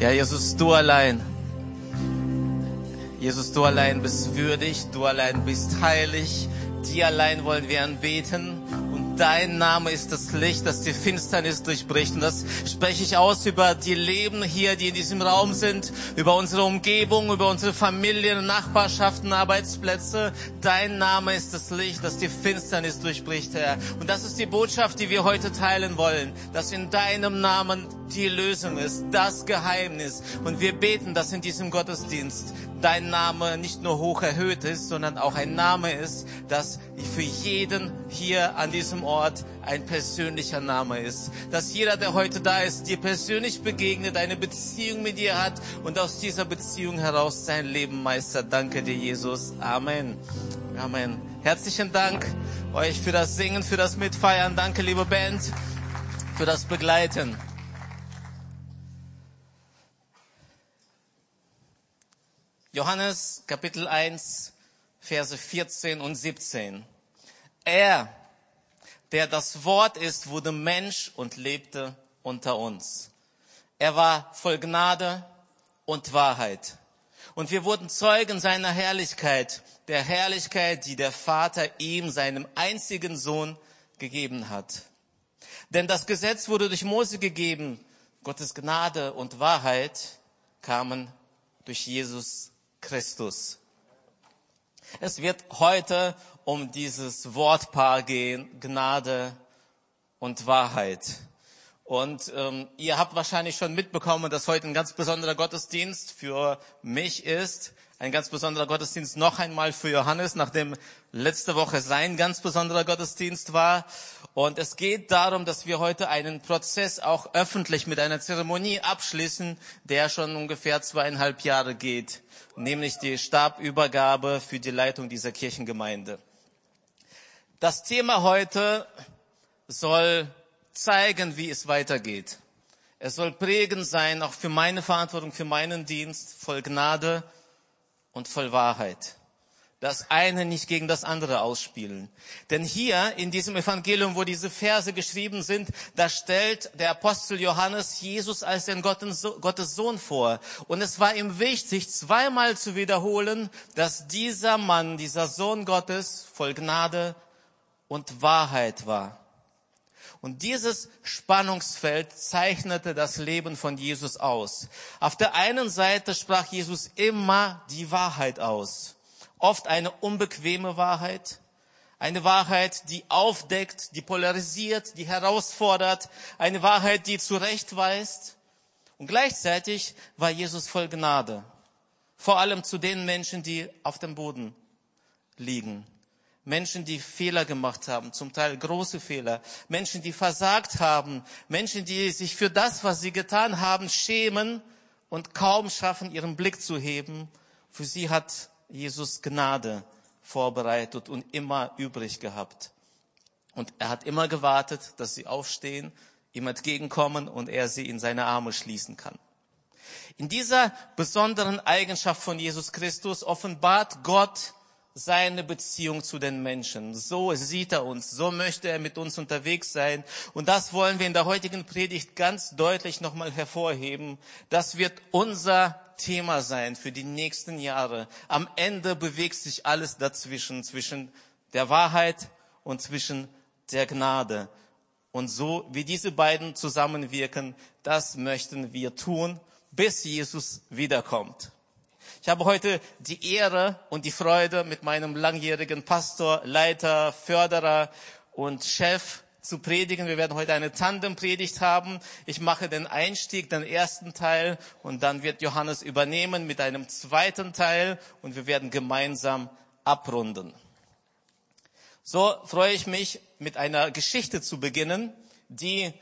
Ja, Jesus, du allein. Jesus, du allein bist würdig, du allein bist heilig. Dir allein wollen wir anbeten. Dein Name ist das Licht, das die Finsternis durchbricht. Und das spreche ich aus über die Leben hier, die in diesem Raum sind, über unsere Umgebung, über unsere Familien, Nachbarschaften, Arbeitsplätze. Dein Name ist das Licht, das die Finsternis durchbricht, Herr. Und das ist die Botschaft, die wir heute teilen wollen, dass in deinem Namen die Lösung ist, das Geheimnis. Und wir beten, dass in diesem Gottesdienst dein Name nicht nur hoch erhöht ist, sondern auch ein Name ist, das für jeden hier an diesem Ort ein persönlicher Name ist. Dass jeder, der heute da ist, dir persönlich begegnet, eine Beziehung mit dir hat und aus dieser Beziehung heraus sein Leben meistert. Danke dir, Jesus. Amen. Amen. Herzlichen Dank euch für das Singen, für das Mitfeiern. Danke, liebe Band, für das Begleiten. Johannes Kapitel 1, Verse 14 und 17. Er, der das Wort ist, wurde Mensch und lebte unter uns. Er war voll Gnade und Wahrheit. Und wir wurden Zeugen seiner Herrlichkeit, der Herrlichkeit, die der Vater ihm, seinem einzigen Sohn, gegeben hat. Denn das Gesetz wurde durch Mose gegeben, Gottes Gnade und Wahrheit kamen durch Jesus Christus. Es wird heute um dieses Wortpaar gehen, Gnade und Wahrheit. Und ähm, ihr habt wahrscheinlich schon mitbekommen, dass heute ein ganz besonderer Gottesdienst für mich ist. Ein ganz besonderer Gottesdienst noch einmal für Johannes, nachdem letzte Woche sein ganz besonderer Gottesdienst war. Und es geht darum, dass wir heute einen Prozess auch öffentlich mit einer Zeremonie abschließen, der schon ungefähr zweieinhalb Jahre geht nämlich die Stabübergabe für die Leitung dieser Kirchengemeinde. Das Thema heute soll zeigen, wie es weitergeht. Es soll prägend sein, auch für meine Verantwortung, für meinen Dienst, voll Gnade und voll Wahrheit das eine nicht gegen das andere ausspielen. Denn hier in diesem Evangelium, wo diese Verse geschrieben sind, da stellt der Apostel Johannes Jesus als den Gottes Sohn vor. Und es war ihm wichtig, zweimal zu wiederholen, dass dieser Mann, dieser Sohn Gottes voll Gnade und Wahrheit war. Und dieses Spannungsfeld zeichnete das Leben von Jesus aus. Auf der einen Seite sprach Jesus immer die Wahrheit aus oft eine unbequeme Wahrheit, eine Wahrheit, die aufdeckt, die polarisiert, die herausfordert, eine Wahrheit, die zurechtweist. Und gleichzeitig war Jesus voll Gnade, vor allem zu den Menschen, die auf dem Boden liegen. Menschen, die Fehler gemacht haben, zum Teil große Fehler. Menschen, die versagt haben. Menschen, die sich für das, was sie getan haben, schämen und kaum schaffen, ihren Blick zu heben. Für sie hat Jesus Gnade vorbereitet und immer übrig gehabt. Und er hat immer gewartet, dass sie aufstehen, ihm entgegenkommen und er sie in seine Arme schließen kann. In dieser besonderen Eigenschaft von Jesus Christus offenbart Gott seine Beziehung zu den Menschen. So sieht er uns, so möchte er mit uns unterwegs sein. Und das wollen wir in der heutigen Predigt ganz deutlich nochmal hervorheben. Das wird unser Thema sein für die nächsten Jahre. Am Ende bewegt sich alles dazwischen, zwischen der Wahrheit und zwischen der Gnade. Und so wie diese beiden zusammenwirken, das möchten wir tun, bis Jesus wiederkommt. Ich habe heute die Ehre und die Freude, mit meinem langjährigen Pastor, Leiter, Förderer und Chef zu predigen. Wir werden heute eine Tandempredigt haben. Ich mache den Einstieg, den ersten Teil und dann wird Johannes übernehmen mit einem zweiten Teil und wir werden gemeinsam abrunden. So freue ich mich, mit einer Geschichte zu beginnen, die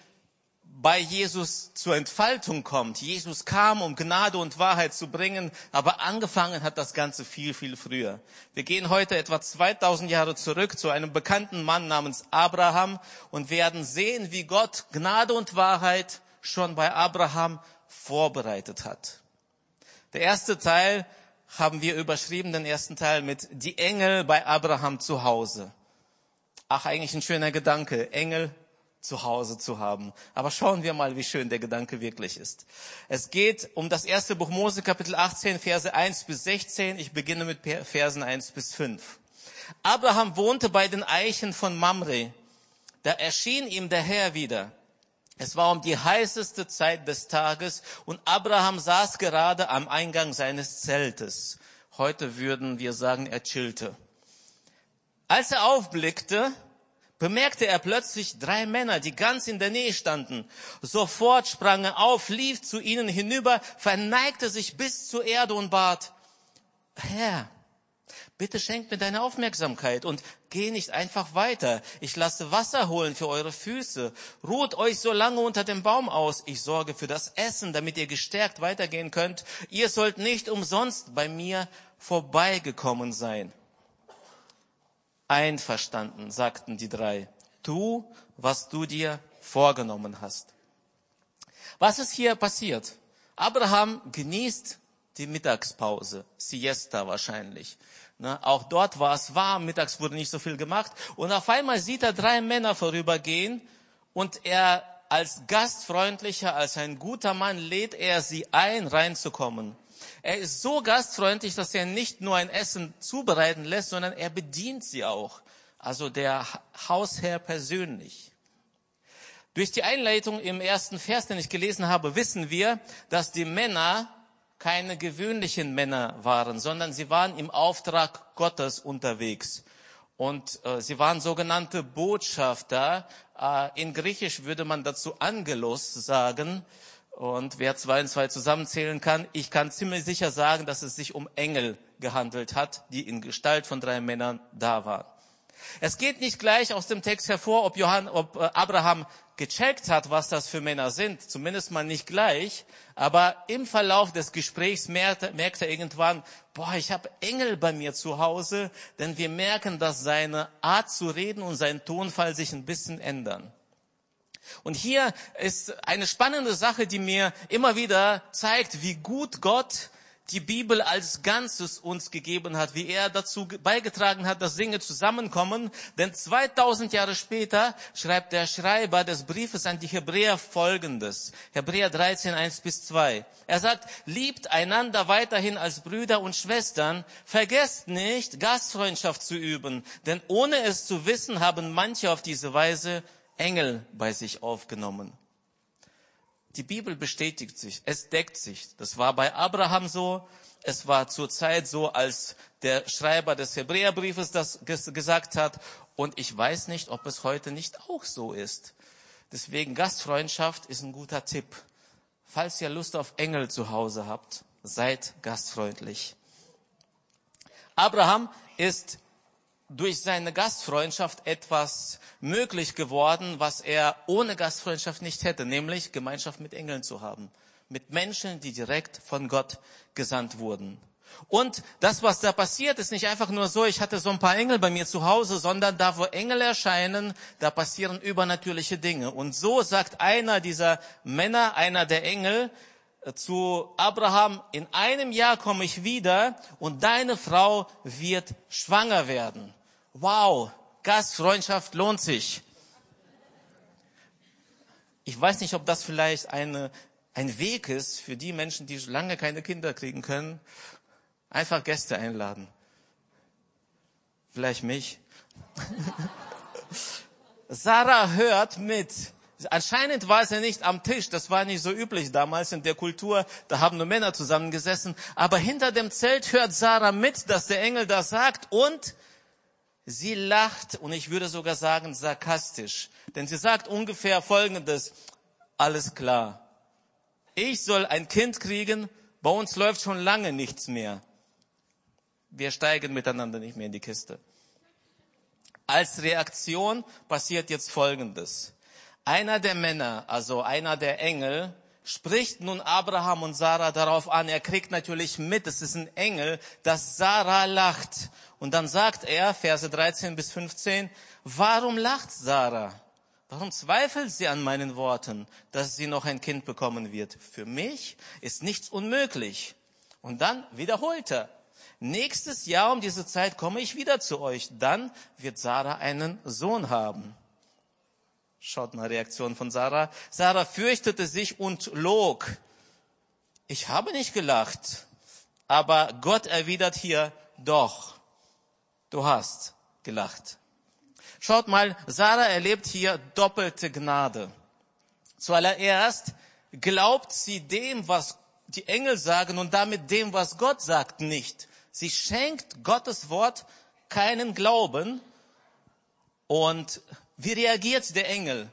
bei Jesus zur Entfaltung kommt. Jesus kam, um Gnade und Wahrheit zu bringen, aber angefangen hat das Ganze viel, viel früher. Wir gehen heute etwa 2000 Jahre zurück zu einem bekannten Mann namens Abraham und werden sehen, wie Gott Gnade und Wahrheit schon bei Abraham vorbereitet hat. Der erste Teil haben wir überschrieben, den ersten Teil mit die Engel bei Abraham zu Hause. Ach, eigentlich ein schöner Gedanke. Engel zu Hause zu haben. Aber schauen wir mal, wie schön der Gedanke wirklich ist. Es geht um das erste Buch Mose, Kapitel 18, Verse 1 bis 16. Ich beginne mit Versen 1 bis 5. Abraham wohnte bei den Eichen von Mamre. Da erschien ihm der Herr wieder. Es war um die heißeste Zeit des Tages und Abraham saß gerade am Eingang seines Zeltes. Heute würden wir sagen, er chillte. Als er aufblickte, bemerkte er plötzlich drei Männer, die ganz in der Nähe standen. Sofort sprang er auf, lief zu ihnen hinüber, verneigte sich bis zur Erde und bat, Herr, bitte schenkt mir deine Aufmerksamkeit und geh nicht einfach weiter. Ich lasse Wasser holen für eure Füße. Ruht euch so lange unter dem Baum aus. Ich sorge für das Essen, damit ihr gestärkt weitergehen könnt. Ihr sollt nicht umsonst bei mir vorbeigekommen sein. Einverstanden, sagten die drei. Tu, was du dir vorgenommen hast. Was ist hier passiert? Abraham genießt die Mittagspause, Siesta wahrscheinlich. Ne, auch dort war es warm, mittags wurde nicht so viel gemacht. Und auf einmal sieht er drei Männer vorübergehen und er als gastfreundlicher, als ein guter Mann lädt er sie ein, reinzukommen. Er ist so gastfreundlich, dass er nicht nur ein Essen zubereiten lässt, sondern er bedient sie auch. Also der Hausherr persönlich. Durch die Einleitung im ersten Vers, den ich gelesen habe, wissen wir, dass die Männer keine gewöhnlichen Männer waren, sondern sie waren im Auftrag Gottes unterwegs. Und äh, sie waren sogenannte Botschafter. Äh, in Griechisch würde man dazu Angelos sagen. Und wer zwei und zwei zusammenzählen kann, ich kann ziemlich sicher sagen, dass es sich um Engel gehandelt hat, die in Gestalt von drei Männern da waren. Es geht nicht gleich aus dem Text hervor, ob, Johann, ob äh, Abraham gecheckt hat, was das für Männer sind. Zumindest mal nicht gleich. Aber im Verlauf des Gesprächs merkte, merkte er irgendwann, boah, ich habe Engel bei mir zu Hause, denn wir merken, dass seine Art zu reden und sein Tonfall sich ein bisschen ändern. Und hier ist eine spannende Sache, die mir immer wieder zeigt, wie gut Gott die Bibel als Ganzes uns gegeben hat, wie er dazu beigetragen hat, dass Dinge zusammenkommen. Denn 2000 Jahre später schreibt der Schreiber des Briefes an die Hebräer Folgendes. Hebräer 13, 1 bis 2. Er sagt, liebt einander weiterhin als Brüder und Schwestern. Vergesst nicht, Gastfreundschaft zu üben. Denn ohne es zu wissen, haben manche auf diese Weise Engel bei sich aufgenommen. Die Bibel bestätigt sich, es deckt sich. Das war bei Abraham so, es war zur Zeit so, als der Schreiber des Hebräerbriefes das gesagt hat. Und ich weiß nicht, ob es heute nicht auch so ist. Deswegen Gastfreundschaft ist ein guter Tipp. Falls ihr Lust auf Engel zu Hause habt, seid gastfreundlich. Abraham ist durch seine Gastfreundschaft etwas möglich geworden, was er ohne Gastfreundschaft nicht hätte, nämlich Gemeinschaft mit Engeln zu haben, mit Menschen, die direkt von Gott gesandt wurden. Und das, was da passiert, ist nicht einfach nur so, ich hatte so ein paar Engel bei mir zu Hause, sondern da, wo Engel erscheinen, da passieren übernatürliche Dinge. Und so sagt einer dieser Männer, einer der Engel, äh, zu Abraham, in einem Jahr komme ich wieder und deine Frau wird schwanger werden wow, Gastfreundschaft lohnt sich. Ich weiß nicht, ob das vielleicht eine, ein Weg ist für die Menschen, die lange keine Kinder kriegen können. Einfach Gäste einladen. Vielleicht mich. Sarah hört mit. Anscheinend war ja nicht am Tisch, das war nicht so üblich damals in der Kultur, da haben nur Männer zusammengesessen, aber hinter dem Zelt hört Sarah mit, dass der Engel das sagt und Sie lacht und ich würde sogar sagen sarkastisch, denn sie sagt ungefähr Folgendes, alles klar, ich soll ein Kind kriegen, bei uns läuft schon lange nichts mehr. Wir steigen miteinander nicht mehr in die Kiste. Als Reaktion passiert jetzt Folgendes. Einer der Männer, also einer der Engel, spricht nun Abraham und Sarah darauf an. Er kriegt natürlich mit, es ist ein Engel, dass Sarah lacht. Und dann sagt er, Verse 13 bis 15, warum lacht Sarah? Warum zweifelt sie an meinen Worten, dass sie noch ein Kind bekommen wird? Für mich ist nichts unmöglich. Und dann wiederholt er. Nächstes Jahr um diese Zeit komme ich wieder zu euch. Dann wird Sarah einen Sohn haben. Schaut mal Reaktion von Sarah. Sarah fürchtete sich und log. Ich habe nicht gelacht. Aber Gott erwidert hier, doch, du hast gelacht. Schaut mal, Sarah erlebt hier doppelte Gnade. Zuallererst glaubt sie dem, was die Engel sagen und damit dem, was Gott sagt, nicht. Sie schenkt Gottes Wort keinen Glauben. Und wie reagiert der Engel?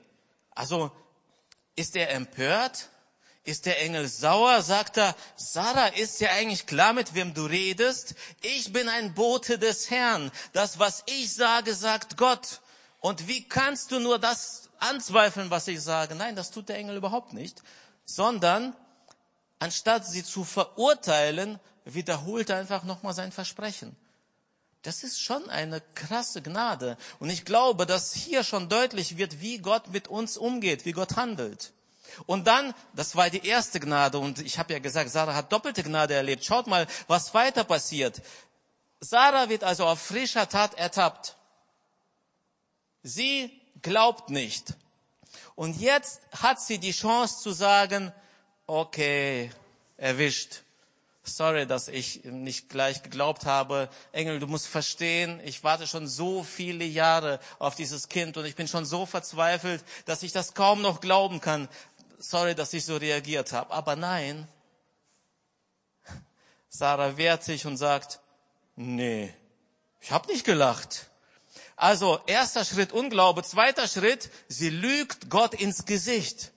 Also, ist er empört? Ist der Engel sauer? Sagt er, Sarah, ist ja eigentlich klar, mit wem du redest? Ich bin ein Bote des Herrn. Das, was ich sage, sagt Gott. Und wie kannst du nur das anzweifeln, was ich sage? Nein, das tut der Engel überhaupt nicht. Sondern, anstatt sie zu verurteilen, wiederholt er einfach nochmal sein Versprechen. Das ist schon eine krasse Gnade. Und ich glaube, dass hier schon deutlich wird, wie Gott mit uns umgeht, wie Gott handelt. Und dann, das war die erste Gnade, und ich habe ja gesagt, Sarah hat doppelte Gnade erlebt. Schaut mal, was weiter passiert. Sarah wird also auf frischer Tat ertappt. Sie glaubt nicht. Und jetzt hat sie die Chance zu sagen, okay, erwischt. Sorry, dass ich nicht gleich geglaubt habe. Engel, du musst verstehen, ich warte schon so viele Jahre auf dieses Kind und ich bin schon so verzweifelt, dass ich das kaum noch glauben kann. Sorry, dass ich so reagiert habe. Aber nein, Sarah wehrt sich und sagt, nee, ich habe nicht gelacht. Also erster Schritt Unglaube, zweiter Schritt, sie lügt Gott ins Gesicht.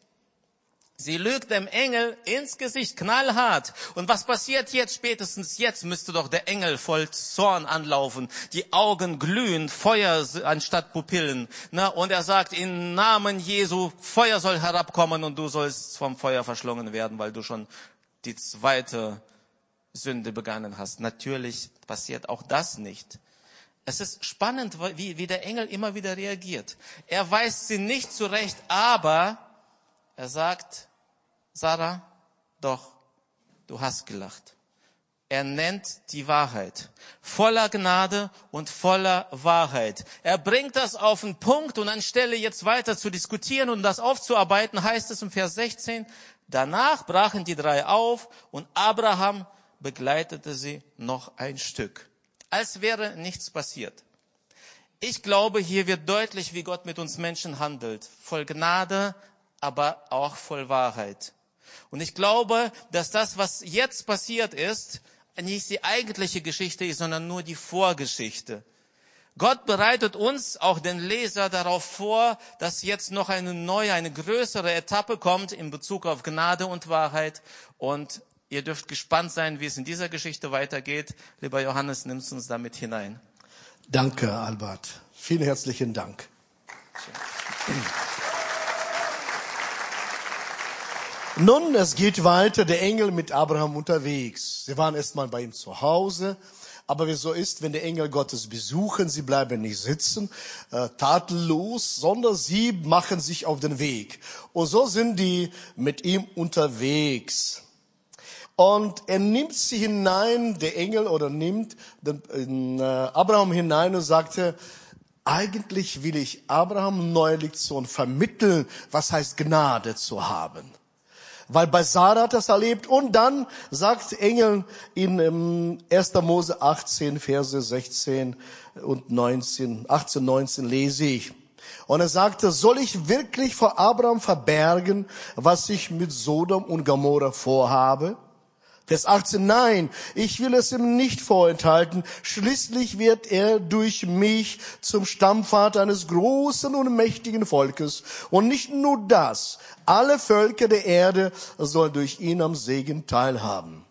Sie lügt dem Engel ins Gesicht, knallhart. Und was passiert jetzt? Spätestens jetzt müsste doch der Engel voll Zorn anlaufen. Die Augen glühen, Feuer anstatt Pupillen. Na, und er sagt, im Namen Jesu, Feuer soll herabkommen und du sollst vom Feuer verschlungen werden, weil du schon die zweite Sünde begangen hast. Natürlich passiert auch das nicht. Es ist spannend, wie, wie der Engel immer wieder reagiert. Er weist sie nicht zurecht, aber er sagt, Sarah, doch, du hast gelacht. Er nennt die Wahrheit. Voller Gnade und voller Wahrheit. Er bringt das auf den Punkt und anstelle jetzt weiter zu diskutieren und das aufzuarbeiten, heißt es im Vers 16, danach brachen die drei auf und Abraham begleitete sie noch ein Stück. Als wäre nichts passiert. Ich glaube, hier wird deutlich, wie Gott mit uns Menschen handelt. Voll Gnade, aber auch voll Wahrheit. Und ich glaube, dass das, was jetzt passiert ist, nicht die eigentliche Geschichte ist, sondern nur die Vorgeschichte. Gott bereitet uns, auch den Leser, darauf vor, dass jetzt noch eine neue, eine größere Etappe kommt in Bezug auf Gnade und Wahrheit. Und ihr dürft gespannt sein, wie es in dieser Geschichte weitergeht. Lieber Johannes, nimmst uns damit hinein. Danke, Albert. Vielen herzlichen Dank. Schön. Nun, es geht weiter, der Engel mit Abraham unterwegs. Sie waren erstmal bei ihm zu Hause. Aber wie so ist, wenn die Engel Gottes besuchen, sie bleiben nicht sitzen, äh, tatenlos, sondern sie machen sich auf den Weg. Und so sind die mit ihm unterwegs. Und er nimmt sie hinein, der Engel, oder nimmt den, äh, Abraham hinein und sagte, eigentlich will ich Abraham neue Lektion vermitteln, was heißt Gnade zu haben. Weil bei Sarah hat das erlebt. Und dann sagt Engel in 1. Ähm, Mose 18, Verse 16 und 19, 18, 19 lese ich. Und er sagte, soll ich wirklich vor Abraham verbergen, was ich mit Sodom und Gomorra vorhabe? Vers 18, nein, ich will es ihm nicht vorenthalten. Schließlich wird er durch mich zum Stammvater eines großen und mächtigen Volkes. Und nicht nur das, alle Völker der Erde sollen durch ihn am Segen teilhaben.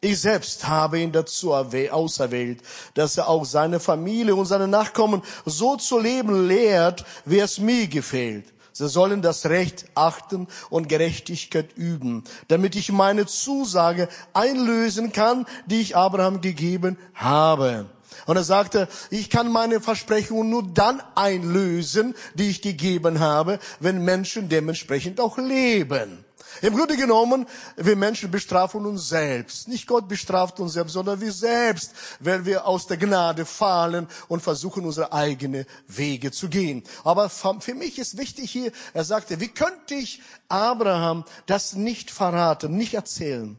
Ich selbst habe ihn dazu auserwählt, dass er auch seine Familie und seine Nachkommen so zu leben lehrt, wie es mir gefällt. Sie sollen das Recht achten und Gerechtigkeit üben, damit ich meine Zusage einlösen kann, die ich Abraham gegeben habe. Und er sagte, ich kann meine Versprechungen nur dann einlösen, die ich gegeben habe, wenn Menschen dementsprechend auch leben. Im Grunde genommen, wir Menschen bestrafen uns selbst. Nicht Gott bestraft uns selbst, sondern wir selbst, wenn wir aus der Gnade fallen und versuchen, unsere eigenen Wege zu gehen. Aber für mich ist wichtig hier, er sagte, wie könnte ich Abraham das nicht verraten, nicht erzählen?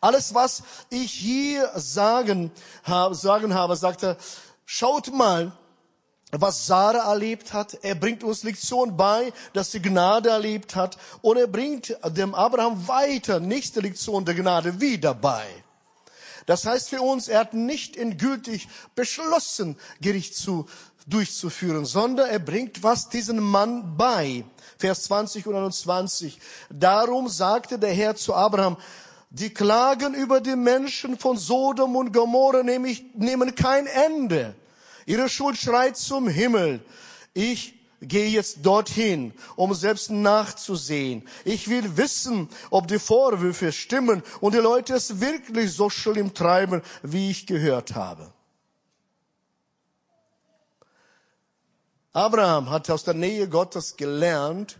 Alles, was ich hier sagen habe, sagen habe, sagt er, schaut mal, was Sarah erlebt hat. Er bringt uns Lektion bei, dass sie Gnade erlebt hat. Und er bringt dem Abraham weiter nächste Lektion der Gnade wieder bei. Das heißt für uns, er hat nicht endgültig beschlossen, Gericht zu, durchzuführen, sondern er bringt was diesen Mann bei. Vers 20 und 21. Darum sagte der Herr zu Abraham, die Klagen über die Menschen von Sodom und Gomorra nehmen kein Ende. Ihre Schuld schreit zum Himmel. Ich gehe jetzt dorthin, um selbst nachzusehen. Ich will wissen, ob die Vorwürfe stimmen und die Leute es wirklich so schlimm treiben, wie ich gehört habe. Abraham hat aus der Nähe Gottes gelernt,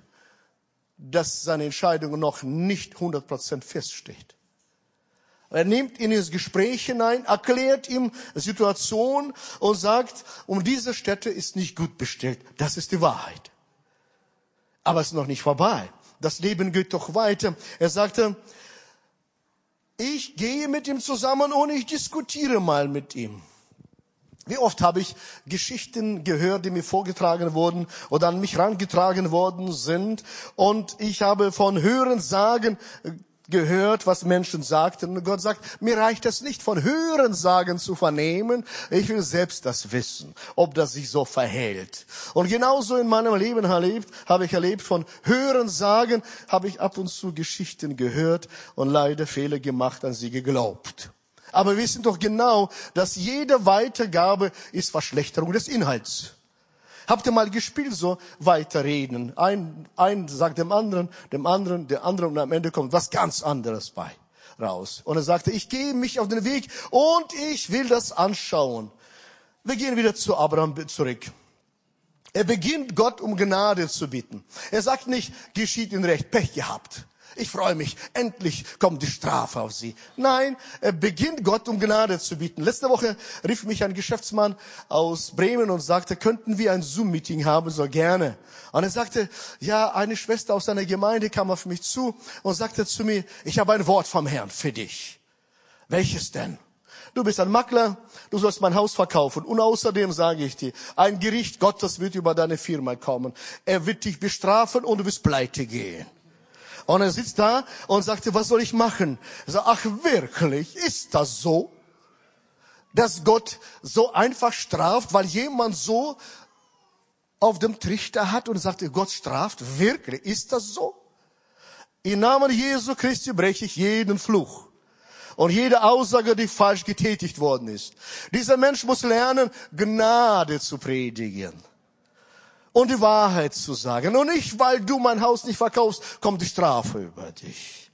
dass seine Entscheidung noch nicht 100% feststeht. Er nimmt ihn ins Gespräch hinein, erklärt ihm Situation und sagt, um diese Städte ist nicht gut bestellt. Das ist die Wahrheit. Aber es ist noch nicht vorbei. Das Leben geht doch weiter. Er sagte, ich gehe mit ihm zusammen und ich diskutiere mal mit ihm. Wie oft habe ich Geschichten gehört, die mir vorgetragen wurden oder an mich rangetragen worden sind und ich habe von Hören sagen gehört, was Menschen sagten. Und Gott sagt, mir reicht es nicht von Hörensagen zu vernehmen. Ich will selbst das wissen, ob das sich so verhält. Und genauso in meinem Leben erlebt, habe ich erlebt, von Hörensagen habe ich ab und zu Geschichten gehört und leider Fehler gemacht, an sie geglaubt. Aber wir wissen doch genau, dass jede Weitergabe ist Verschlechterung des Inhalts. Habt ihr mal gespielt, so weiterreden? Ein, ein sagt dem anderen, dem anderen, der andere und am Ende kommt was ganz anderes bei raus. Und er sagte, ich gehe mich auf den Weg und ich will das anschauen. Wir gehen wieder zu Abraham zurück. Er beginnt Gott um Gnade zu bitten. Er sagt nicht, geschieht in Recht, Pech gehabt. Ich freue mich, endlich kommt die Strafe auf sie. Nein, er beginnt Gott um Gnade zu bieten. Letzte Woche rief mich ein Geschäftsmann aus Bremen und sagte, könnten wir ein Zoom-Meeting haben? So gerne. Und er sagte, ja, eine Schwester aus seiner Gemeinde kam auf mich zu und sagte zu mir, ich habe ein Wort vom Herrn für dich. Welches denn? Du bist ein Makler, du sollst mein Haus verkaufen. Und außerdem sage ich dir, ein Gericht Gottes wird über deine Firma kommen. Er wird dich bestrafen und du wirst pleite gehen. Und er sitzt da und sagte, was soll ich machen? Er sagt, ach wirklich, ist das so? Dass Gott so einfach straft, weil jemand so auf dem Trichter hat und sagte, Gott straft, wirklich, ist das so? Im Namen Jesu Christi breche ich jeden Fluch und jede Aussage, die falsch getätigt worden ist. Dieser Mensch muss lernen, Gnade zu predigen und die Wahrheit zu sagen. Und nicht, weil du mein Haus nicht verkaufst, kommt die Strafe über dich.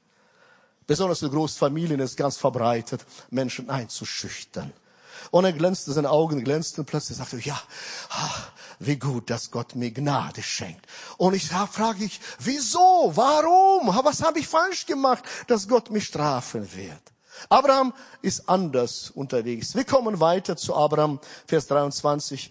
Besonders in Großfamilien ist ganz verbreitet, Menschen einzuschüchtern. Und er glänzte, seine Augen glänzten, plötzlich sagte ja, ach, wie gut, dass Gott mir Gnade schenkt. Und ich frage ich, wieso, warum, was habe ich falsch gemacht, dass Gott mich strafen wird? Abraham ist anders unterwegs. Wir kommen weiter zu Abraham, Vers 23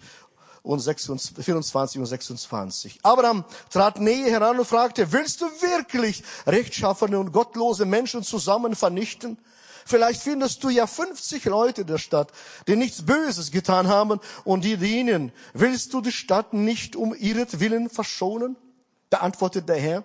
und 26, 24 und 26. Abraham trat näher heran und fragte, willst du wirklich rechtschaffene und gottlose Menschen zusammen vernichten? Vielleicht findest du ja 50 Leute der Stadt, die nichts Böses getan haben und die dienen. Willst du die Stadt nicht um ihretwillen verschonen? Da antwortet der Herr,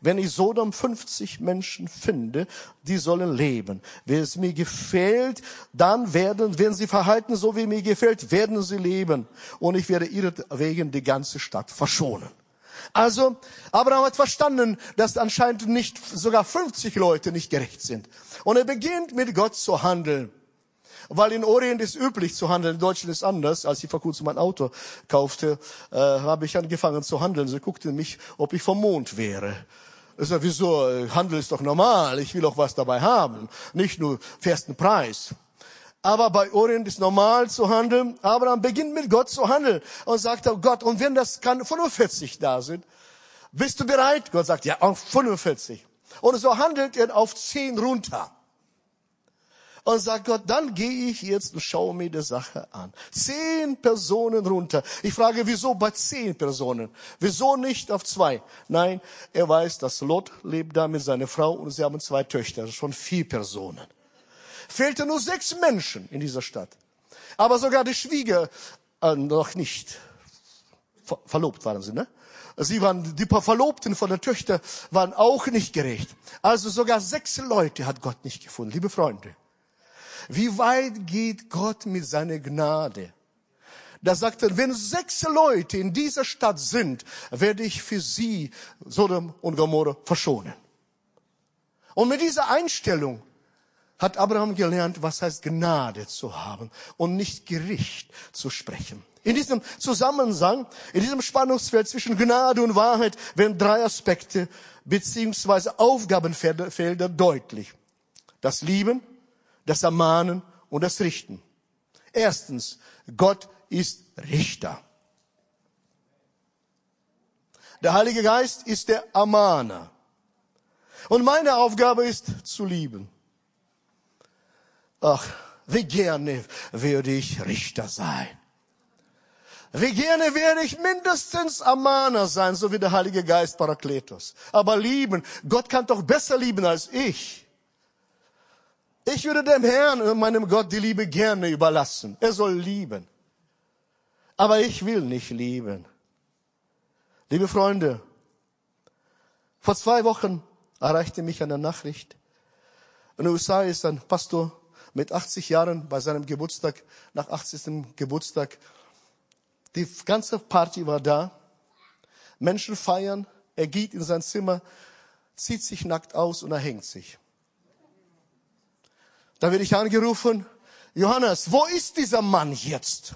wenn ich Sodom 50 Menschen finde, die sollen leben. Wenn es mir gefällt, dann werden, wenn sie verhalten, so wie mir gefällt, werden sie leben. Und ich werde ihretwegen die ganze Stadt verschonen. Also, Abraham hat verstanden, dass anscheinend nicht sogar 50 Leute nicht gerecht sind. Und er beginnt mit Gott zu handeln. Weil in Orient ist üblich zu handeln, in Deutschland ist anders. Als ich vor kurzem mein Auto kaufte, äh, habe ich angefangen zu handeln. Sie guckte mich, ob ich vom Mond wäre. Ich sage, wieso? Handel ist doch normal. Ich will auch was dabei haben. Nicht nur festen Preis. Aber bei Orient ist normal zu handeln. Abraham beginnt mit Gott zu handeln und sagt, oh Gott, und wenn das kann 45 da sind, bist du bereit? Gott sagt, ja, auch 45. Und so handelt er auf zehn runter. Und sagt Gott, dann gehe ich jetzt und schaue mir die Sache an. Zehn Personen runter. Ich frage, wieso bei zehn Personen? Wieso nicht auf zwei? Nein, er weiß, dass Lot lebt da mit seiner Frau und sie haben zwei Töchter. Sind schon vier Personen. Fehlten nur sechs Menschen in dieser Stadt. Aber sogar die Schwieger, äh, noch nicht. Ver verlobt waren sie, ne? Sie waren, die paar Verlobten von der Töchter waren auch nicht gerecht. Also sogar sechs Leute hat Gott nicht gefunden. Liebe Freunde, wie weit geht Gott mit seiner Gnade? Da sagt er, wenn sechs Leute in dieser Stadt sind, werde ich für sie Sodom und Gomorra verschonen. Und mit dieser Einstellung hat Abraham gelernt, was heißt Gnade zu haben und nicht Gericht zu sprechen. In diesem Zusammensang, in diesem Spannungsfeld zwischen Gnade und Wahrheit werden drei Aspekte beziehungsweise Aufgabenfelder deutlich. Das Lieben, das Ermahnen und das Richten. Erstens, Gott ist Richter. Der Heilige Geist ist der Ermahner. Und meine Aufgabe ist zu lieben. Ach, wie gerne würde ich Richter sein. Wie gerne wäre ich mindestens Ermahner sein, so wie der Heilige Geist Parakletos. Aber lieben, Gott kann doch besser lieben als ich. Ich würde dem Herrn und meinem Gott die Liebe gerne überlassen. Er soll lieben. Aber ich will nicht lieben. Liebe Freunde, vor zwei Wochen erreichte mich eine Nachricht. In den USA ist ein Pastor mit 80 Jahren bei seinem Geburtstag, nach 80. Geburtstag. Die ganze Party war da. Menschen feiern. Er geht in sein Zimmer, zieht sich nackt aus und er hängt sich. Da werde ich angerufen, Johannes, wo ist dieser Mann jetzt?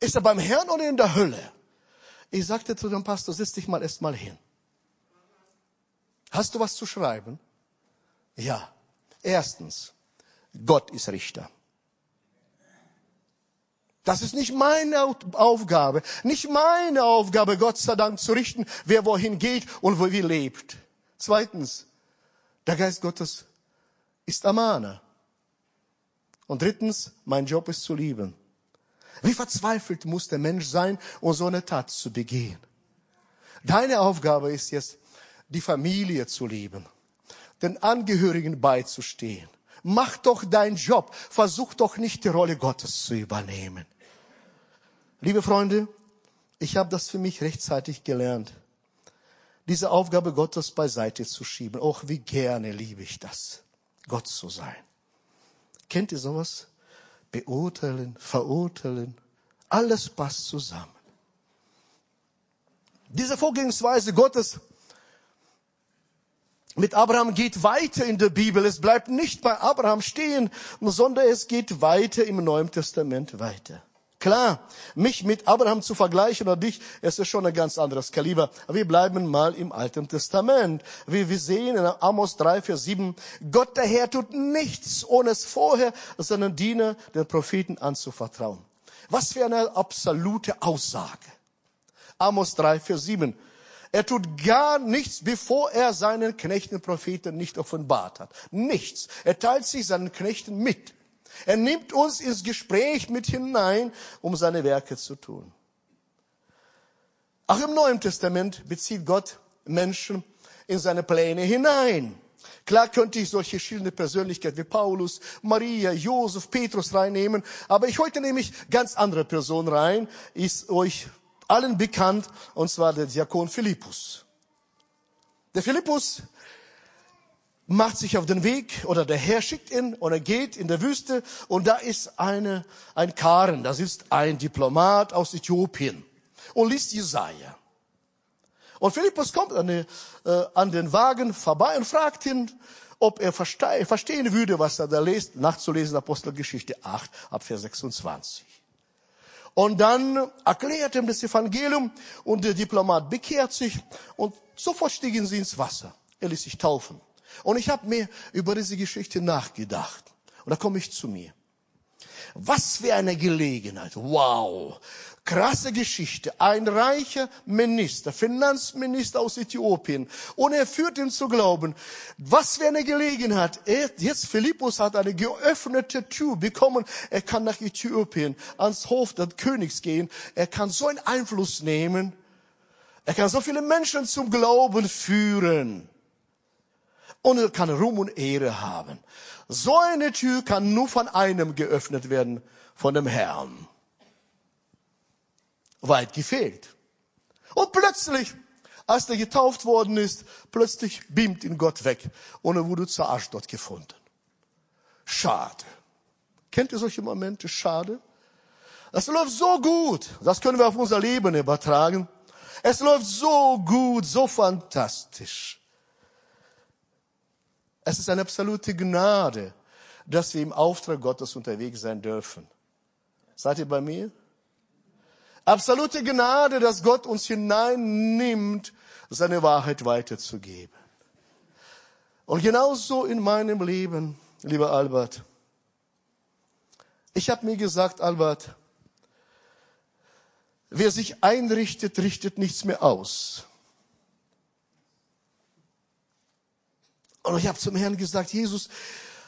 Ist er beim Herrn oder in der Hölle? Ich sagte zu dem Pastor, setz dich mal erst mal hin. Hast du was zu schreiben? Ja. Erstens, Gott ist Richter. Das ist nicht meine Aufgabe, nicht meine Aufgabe, Gott sei Dank zu richten, wer wohin geht und wo wie lebt. Zweitens, der Geist Gottes ist Amana. Und drittens, mein Job ist zu lieben. Wie verzweifelt muss der Mensch sein, um so eine Tat zu begehen? Deine Aufgabe ist jetzt, die Familie zu lieben, den Angehörigen beizustehen. Mach doch deinen Job. Versuch doch nicht die Rolle Gottes zu übernehmen. Liebe Freunde, ich habe das für mich rechtzeitig gelernt, diese Aufgabe Gottes beiseite zu schieben. Auch wie gerne liebe ich das. Gott zu sein. Kennt ihr sowas? Beurteilen, verurteilen, alles passt zusammen. Diese Vorgehensweise Gottes mit Abraham geht weiter in der Bibel. Es bleibt nicht bei Abraham stehen, sondern es geht weiter im Neuen Testament weiter. Klar, mich mit Abraham zu vergleichen oder dich, es ist schon ein ganz anderes Kaliber. Wir bleiben mal im Alten Testament. Wie wir sehen in Amos 3, Vers 7, Gott der Herr tut nichts, ohne es vorher seinen Diener, den Propheten anzuvertrauen. Was für eine absolute Aussage. Amos 3, Vers 7. Er tut gar nichts, bevor er seinen Knechten Propheten nicht offenbart hat. Nichts. Er teilt sich seinen Knechten mit. Er nimmt uns ins Gespräch mit hinein, um seine Werke zu tun. Auch im Neuen Testament bezieht Gott Menschen in seine Pläne hinein. Klar könnte ich solche schillende Persönlichkeiten wie Paulus, Maria, Josef, Petrus reinnehmen, aber ich heute nehme ich ganz andere Personen rein, ist euch allen bekannt, und zwar der Diakon Philippus. Der Philippus macht sich auf den Weg oder der Herr schickt ihn und er geht in der Wüste und da ist eine, ein Karen, das ist ein Diplomat aus Äthiopien und liest Jesaja. Und Philippus kommt an, die, äh, an den Wagen vorbei und fragt ihn, ob er verste verstehen würde, was er da liest, nachzulesen Apostelgeschichte 8 ab Vers 26. Und dann erklärt ihm das Evangelium und der Diplomat bekehrt sich und sofort stiegen sie ins Wasser. Er ließ sich taufen. Und ich habe mir über diese Geschichte nachgedacht. Und da komme ich zu mir. Was für eine Gelegenheit. Wow. Krasse Geschichte. Ein reicher Minister, Finanzminister aus Äthiopien. Und er führt ihn zu glauben. Was für eine Gelegenheit. Er, jetzt Philippus hat eine geöffnete Tür bekommen. Er kann nach Äthiopien ans Hof des Königs gehen. Er kann so einen Einfluss nehmen. Er kann so viele Menschen zum Glauben führen. Und er kann Ruhm und Ehre haben. So eine Tür kann nur von einem geöffnet werden, von dem Herrn weit gefehlt. Und plötzlich, als er getauft worden ist, plötzlich beamt ihn Gott weg und er wurde zur Arsch dort gefunden. Schade. Kennt ihr solche Momente? Schade. Das läuft so gut. Das können wir auf unser Leben übertragen. Es läuft so gut, so fantastisch. Es ist eine absolute Gnade, dass wir im Auftrag Gottes unterwegs sein dürfen. Seid ihr bei mir? Absolute Gnade, dass Gott uns hineinnimmt, seine Wahrheit weiterzugeben. Und genauso in meinem Leben, lieber Albert. Ich habe mir gesagt, Albert, wer sich einrichtet, richtet nichts mehr aus. Und ich habe zum Herrn gesagt, Jesus,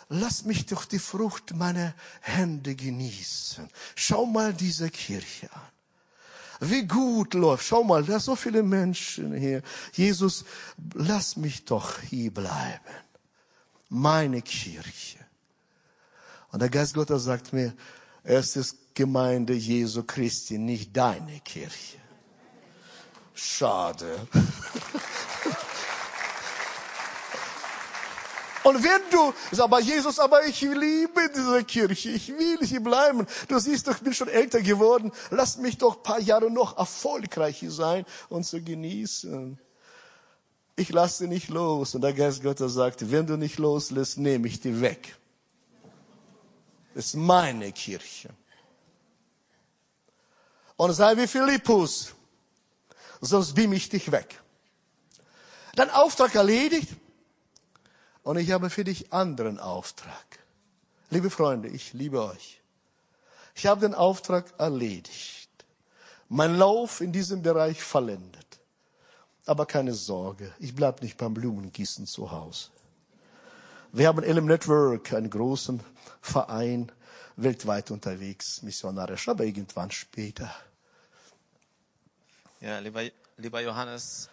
lass mich doch die Frucht meiner Hände genießen. Schau mal diese Kirche an wie gut läuft. Schau mal, da sind so viele Menschen hier. Jesus, lass mich doch hier bleiben. Meine Kirche. Und der Geist Gottes sagt mir, es ist Gemeinde Jesu Christi, nicht deine Kirche. Schade. Und wenn du sagst, aber Jesus, aber ich liebe diese Kirche, ich will hier bleiben. Du siehst doch, ich bin schon älter geworden. Lass mich doch ein paar Jahre noch erfolgreich sein und zu genießen. Ich lasse nicht los. Und der Geist Gottes sagt, wenn du nicht loslässt, nehme ich dich weg. Das ist meine Kirche. Und sei wie Philippus, sonst beam ich dich weg. Dein Auftrag erledigt, und ich habe für dich anderen Auftrag. Liebe Freunde, ich liebe euch. Ich habe den Auftrag erledigt. Mein Lauf in diesem Bereich vollendet. Aber keine Sorge, ich bleib nicht beim Blumengießen zu Hause. Wir haben LM Network, einen großen Verein, weltweit unterwegs, missionarisch, aber irgendwann später. Ja, lieber, lieber Johannes,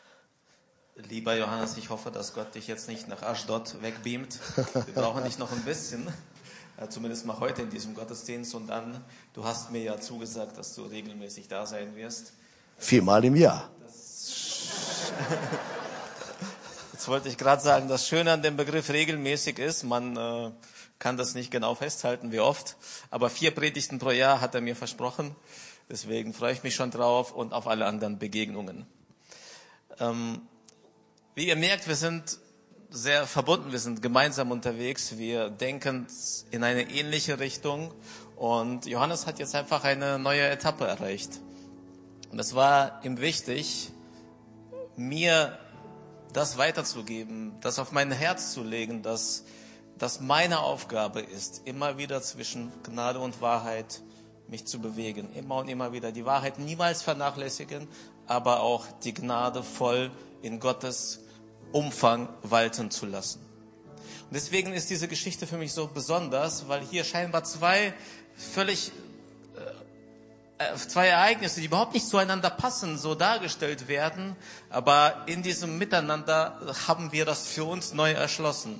Lieber Johannes, ich hoffe, dass Gott dich jetzt nicht nach Aschdod wegbeamt. Wir brauchen dich noch ein bisschen, zumindest mal heute in diesem Gottesdienst. Und dann, du hast mir ja zugesagt, dass du regelmäßig da sein wirst. Viermal im Jahr. jetzt wollte ich gerade sagen, das Schöne an dem Begriff regelmäßig ist, man äh, kann das nicht genau festhalten, wie oft. Aber vier Predigten pro Jahr hat er mir versprochen. Deswegen freue ich mich schon drauf und auf alle anderen Begegnungen. Ähm, wie ihr merkt, wir sind sehr verbunden, wir sind gemeinsam unterwegs, wir denken in eine ähnliche Richtung. Und Johannes hat jetzt einfach eine neue Etappe erreicht. Und es war ihm wichtig, mir das weiterzugeben, das auf mein Herz zu legen, dass das meine Aufgabe ist, immer wieder zwischen Gnade und Wahrheit mich zu bewegen, immer und immer wieder die Wahrheit niemals vernachlässigen, aber auch die Gnade voll in Gottes Umfang walten zu lassen. Und deswegen ist diese Geschichte für mich so besonders, weil hier scheinbar zwei völlig äh, äh, zwei Ereignisse, die überhaupt nicht zueinander passen, so dargestellt werden, aber in diesem Miteinander haben wir das für uns neu erschlossen.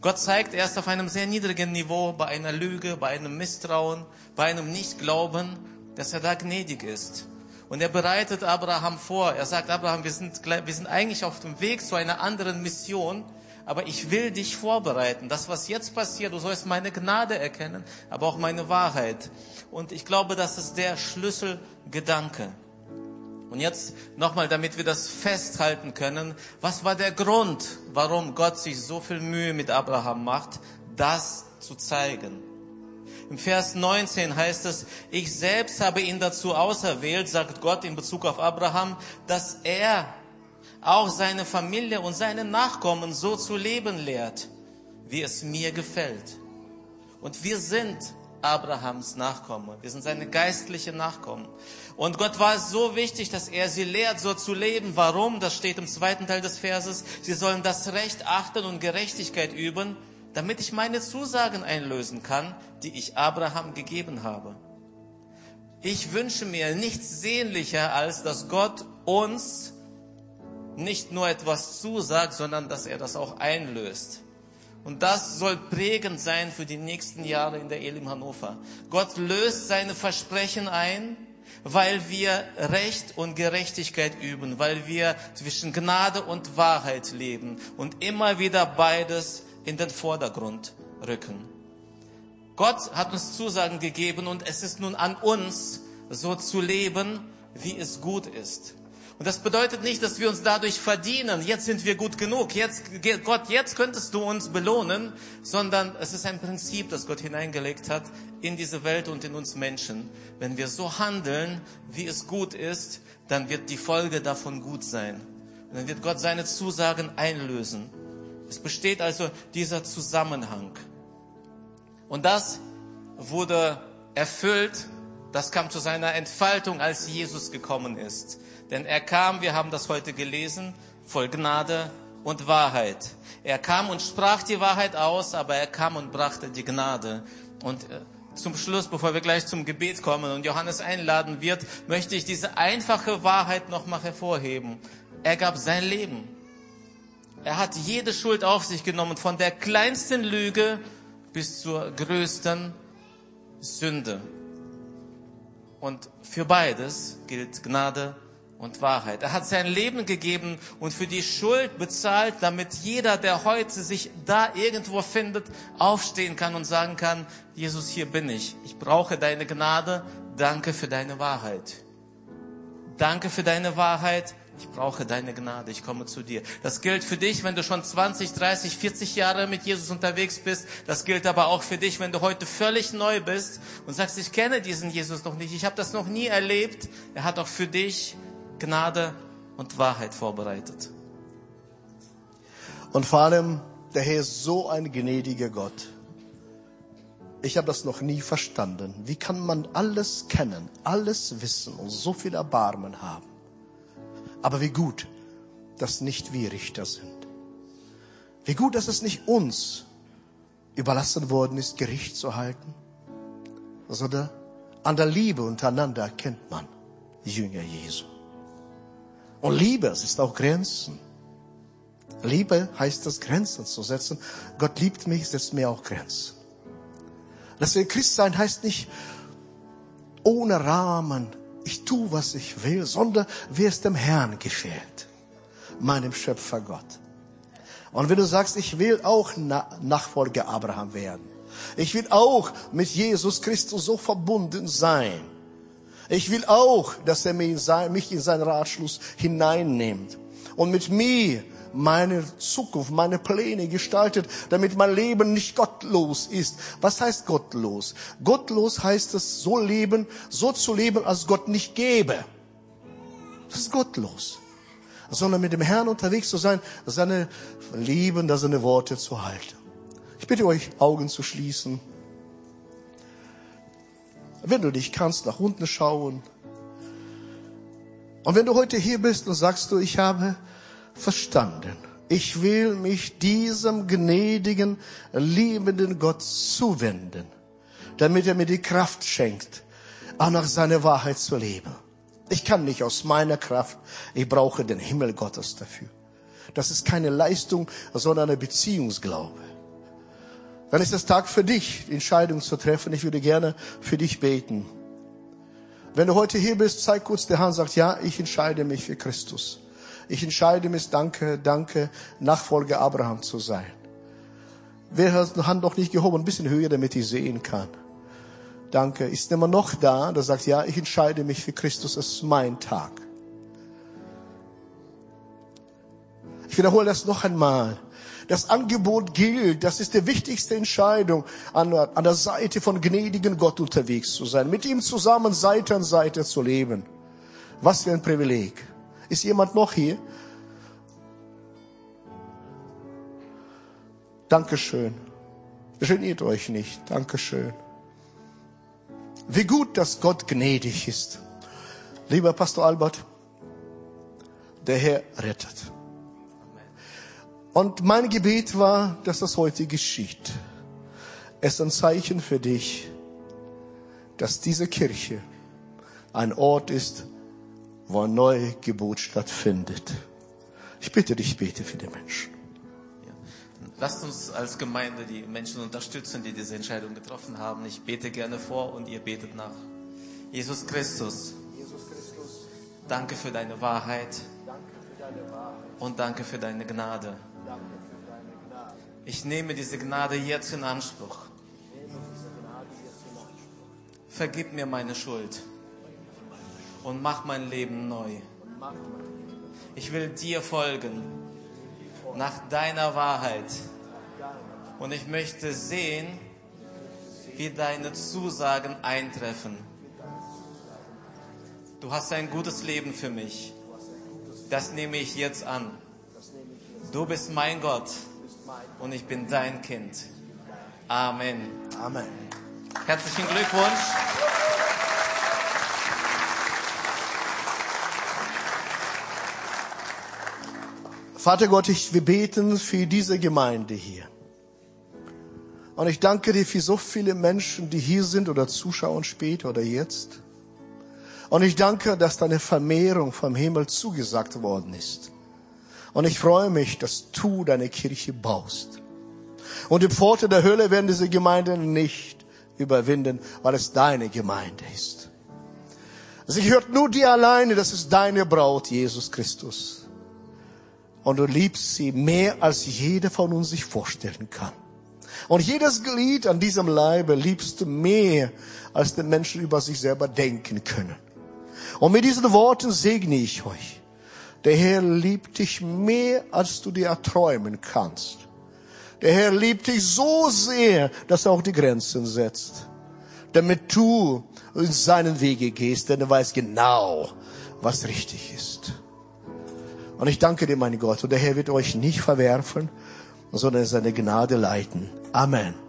Gott zeigt erst auf einem sehr niedrigen Niveau, bei einer Lüge, bei einem Misstrauen, bei einem Nichtglauben, dass er da gnädig ist. Und er bereitet Abraham vor. Er sagt, Abraham, wir sind, wir sind eigentlich auf dem Weg zu einer anderen Mission, aber ich will dich vorbereiten. Das, was jetzt passiert, du sollst meine Gnade erkennen, aber auch meine Wahrheit. Und ich glaube, das ist der Schlüsselgedanke. Und jetzt nochmal, damit wir das festhalten können, was war der Grund, warum Gott sich so viel Mühe mit Abraham macht, das zu zeigen? Im Vers 19 heißt es, ich selbst habe ihn dazu auserwählt, sagt Gott in Bezug auf Abraham, dass er auch seine Familie und seine Nachkommen so zu leben lehrt, wie es mir gefällt. Und wir sind Abrahams Nachkommen. Wir sind seine geistliche Nachkommen. Und Gott war es so wichtig, dass er sie lehrt, so zu leben. Warum? Das steht im zweiten Teil des Verses. Sie sollen das Recht achten und Gerechtigkeit üben, damit ich meine Zusagen einlösen kann, die ich Abraham gegeben habe. Ich wünsche mir nichts sehnlicher, als dass Gott uns nicht nur etwas zusagt, sondern dass er das auch einlöst. Und das soll prägend sein für die nächsten Jahre in der Elim Hannover. Gott löst seine Versprechen ein, weil wir Recht und Gerechtigkeit üben, weil wir zwischen Gnade und Wahrheit leben und immer wieder beides in den Vordergrund rücken. Gott hat uns Zusagen gegeben und es ist nun an uns, so zu leben, wie es gut ist. Und das bedeutet nicht, dass wir uns dadurch verdienen, jetzt sind wir gut genug, jetzt, Gott, jetzt könntest du uns belohnen, sondern es ist ein Prinzip, das Gott hineingelegt hat in diese Welt und in uns Menschen. Wenn wir so handeln, wie es gut ist, dann wird die Folge davon gut sein. Und dann wird Gott seine Zusagen einlösen. Es besteht also dieser Zusammenhang. Und das wurde erfüllt, das kam zu seiner Entfaltung, als Jesus gekommen ist. Denn er kam, wir haben das heute gelesen, voll Gnade und Wahrheit. Er kam und sprach die Wahrheit aus, aber er kam und brachte die Gnade. Und äh, zum Schluss, bevor wir gleich zum Gebet kommen und Johannes einladen wird, möchte ich diese einfache Wahrheit nochmal hervorheben. Er gab sein Leben. Er hat jede Schuld auf sich genommen, von der kleinsten Lüge bis zur größten Sünde. Und für beides gilt Gnade und Wahrheit. Er hat sein Leben gegeben und für die Schuld bezahlt, damit jeder, der heute sich da irgendwo findet, aufstehen kann und sagen kann, Jesus, hier bin ich. Ich brauche deine Gnade. Danke für deine Wahrheit. Danke für deine Wahrheit. Ich brauche deine Gnade. Ich komme zu dir. Das gilt für dich, wenn du schon 20, 30, 40 Jahre mit Jesus unterwegs bist. Das gilt aber auch für dich, wenn du heute völlig neu bist und sagst, ich kenne diesen Jesus noch nicht. Ich habe das noch nie erlebt. Er hat auch für dich Gnade und Wahrheit vorbereitet. Und vor allem, der Herr ist so ein gnädiger Gott. Ich habe das noch nie verstanden. Wie kann man alles kennen, alles wissen und so viel Erbarmen haben? Aber wie gut, dass nicht wir Richter sind. Wie gut, dass es nicht uns überlassen worden ist, Gericht zu halten, sondern an der Liebe untereinander erkennt man Jünger Jesu. Und Liebe, es ist auch Grenzen. Liebe heißt es, Grenzen zu setzen. Gott liebt mich, setzt mir auch Grenzen. Deswegen Christsein heißt nicht ohne Rahmen, ich tue, was ich will, sondern wie es dem Herrn gefällt, meinem Schöpfer Gott. Und wenn du sagst, ich will auch Nachfolger Abraham werden, ich will auch mit Jesus Christus so verbunden sein, ich will auch, dass er mich in seinen Ratschluss hineinnimmt und mit mir meine Zukunft, meine Pläne gestaltet, damit mein Leben nicht gottlos ist. Was heißt gottlos? Gottlos heißt es, so leben, so zu leben, als Gott nicht gäbe. Das ist gottlos. Sondern mit dem Herrn unterwegs zu sein, seine Lieben, seine Worte zu halten. Ich bitte euch, Augen zu schließen. Wenn du dich kannst, nach unten schauen. Und wenn du heute hier bist und sagst du, ich habe verstanden, ich will mich diesem gnädigen, liebenden Gott zuwenden, damit er mir die Kraft schenkt, auch nach seiner Wahrheit zu leben. Ich kann nicht aus meiner Kraft, ich brauche den Himmel Gottes dafür. Das ist keine Leistung, sondern eine Beziehungsglaube dann ist es Tag für dich, die Entscheidung zu treffen. Ich würde gerne für dich beten. Wenn du heute hier bist, zeig kurz der Hand, sagt, ja, ich entscheide mich für Christus. Ich entscheide mich, danke, danke, Nachfolger Abraham zu sein. Wer hat die Hand noch nicht gehoben? Ein bisschen höher, damit ich sehen kann. Danke. Ist immer noch da, der sagt, ja, ich entscheide mich für Christus, es ist mein Tag. Ich wiederhole das noch einmal. Das Angebot gilt. Das ist die wichtigste Entscheidung, an, an der Seite von gnädigen Gott unterwegs zu sein, mit ihm zusammen Seite an Seite zu leben. Was für ein Privileg. Ist jemand noch hier? Dankeschön. Geniert euch nicht. Dankeschön. Wie gut, dass Gott gnädig ist. Lieber Pastor Albert, der Herr rettet. Und mein Gebet war, dass das heute geschieht. Es ist ein Zeichen für dich, dass diese Kirche ein Ort ist, wo ein Neugebot stattfindet. Ich bitte dich, bete für die Menschen. Ja. Lasst uns als Gemeinde die Menschen unterstützen, die diese Entscheidung getroffen haben. Ich bete gerne vor und ihr betet nach. Jesus Christus, danke für deine Wahrheit und danke für deine Gnade. Ich nehme diese Gnade jetzt in Anspruch. Vergib mir meine Schuld und mach mein Leben neu. Ich will dir folgen nach deiner Wahrheit. Und ich möchte sehen, wie deine Zusagen eintreffen. Du hast ein gutes Leben für mich. Das nehme ich jetzt an. Du bist mein Gott und ich bin dein Kind. Amen. Amen. Herzlichen Glückwunsch. Vater Gott, ich, wir beten für diese Gemeinde hier. Und ich danke dir für so viele Menschen, die hier sind oder zuschauen später oder jetzt. Und ich danke, dass deine Vermehrung vom Himmel zugesagt worden ist. Und ich freue mich, dass du deine Kirche baust. Und die Pforte der Hölle werden diese Gemeinde nicht überwinden, weil es deine Gemeinde ist. Sie hört nur dir alleine, das ist deine Braut, Jesus Christus. Und du liebst sie mehr, als jeder von uns sich vorstellen kann. Und jedes Glied an diesem Leibe liebst du mehr, als die Menschen über sich selber denken können. Und mit diesen Worten segne ich euch. Der Herr liebt dich mehr, als du dir erträumen kannst. Der Herr liebt dich so sehr, dass er auch die Grenzen setzt. Damit du in seinen Wege gehst, denn er weiß genau, was richtig ist. Und ich danke dir, mein Gott, und der Herr wird euch nicht verwerfen, sondern seine Gnade leiten. Amen.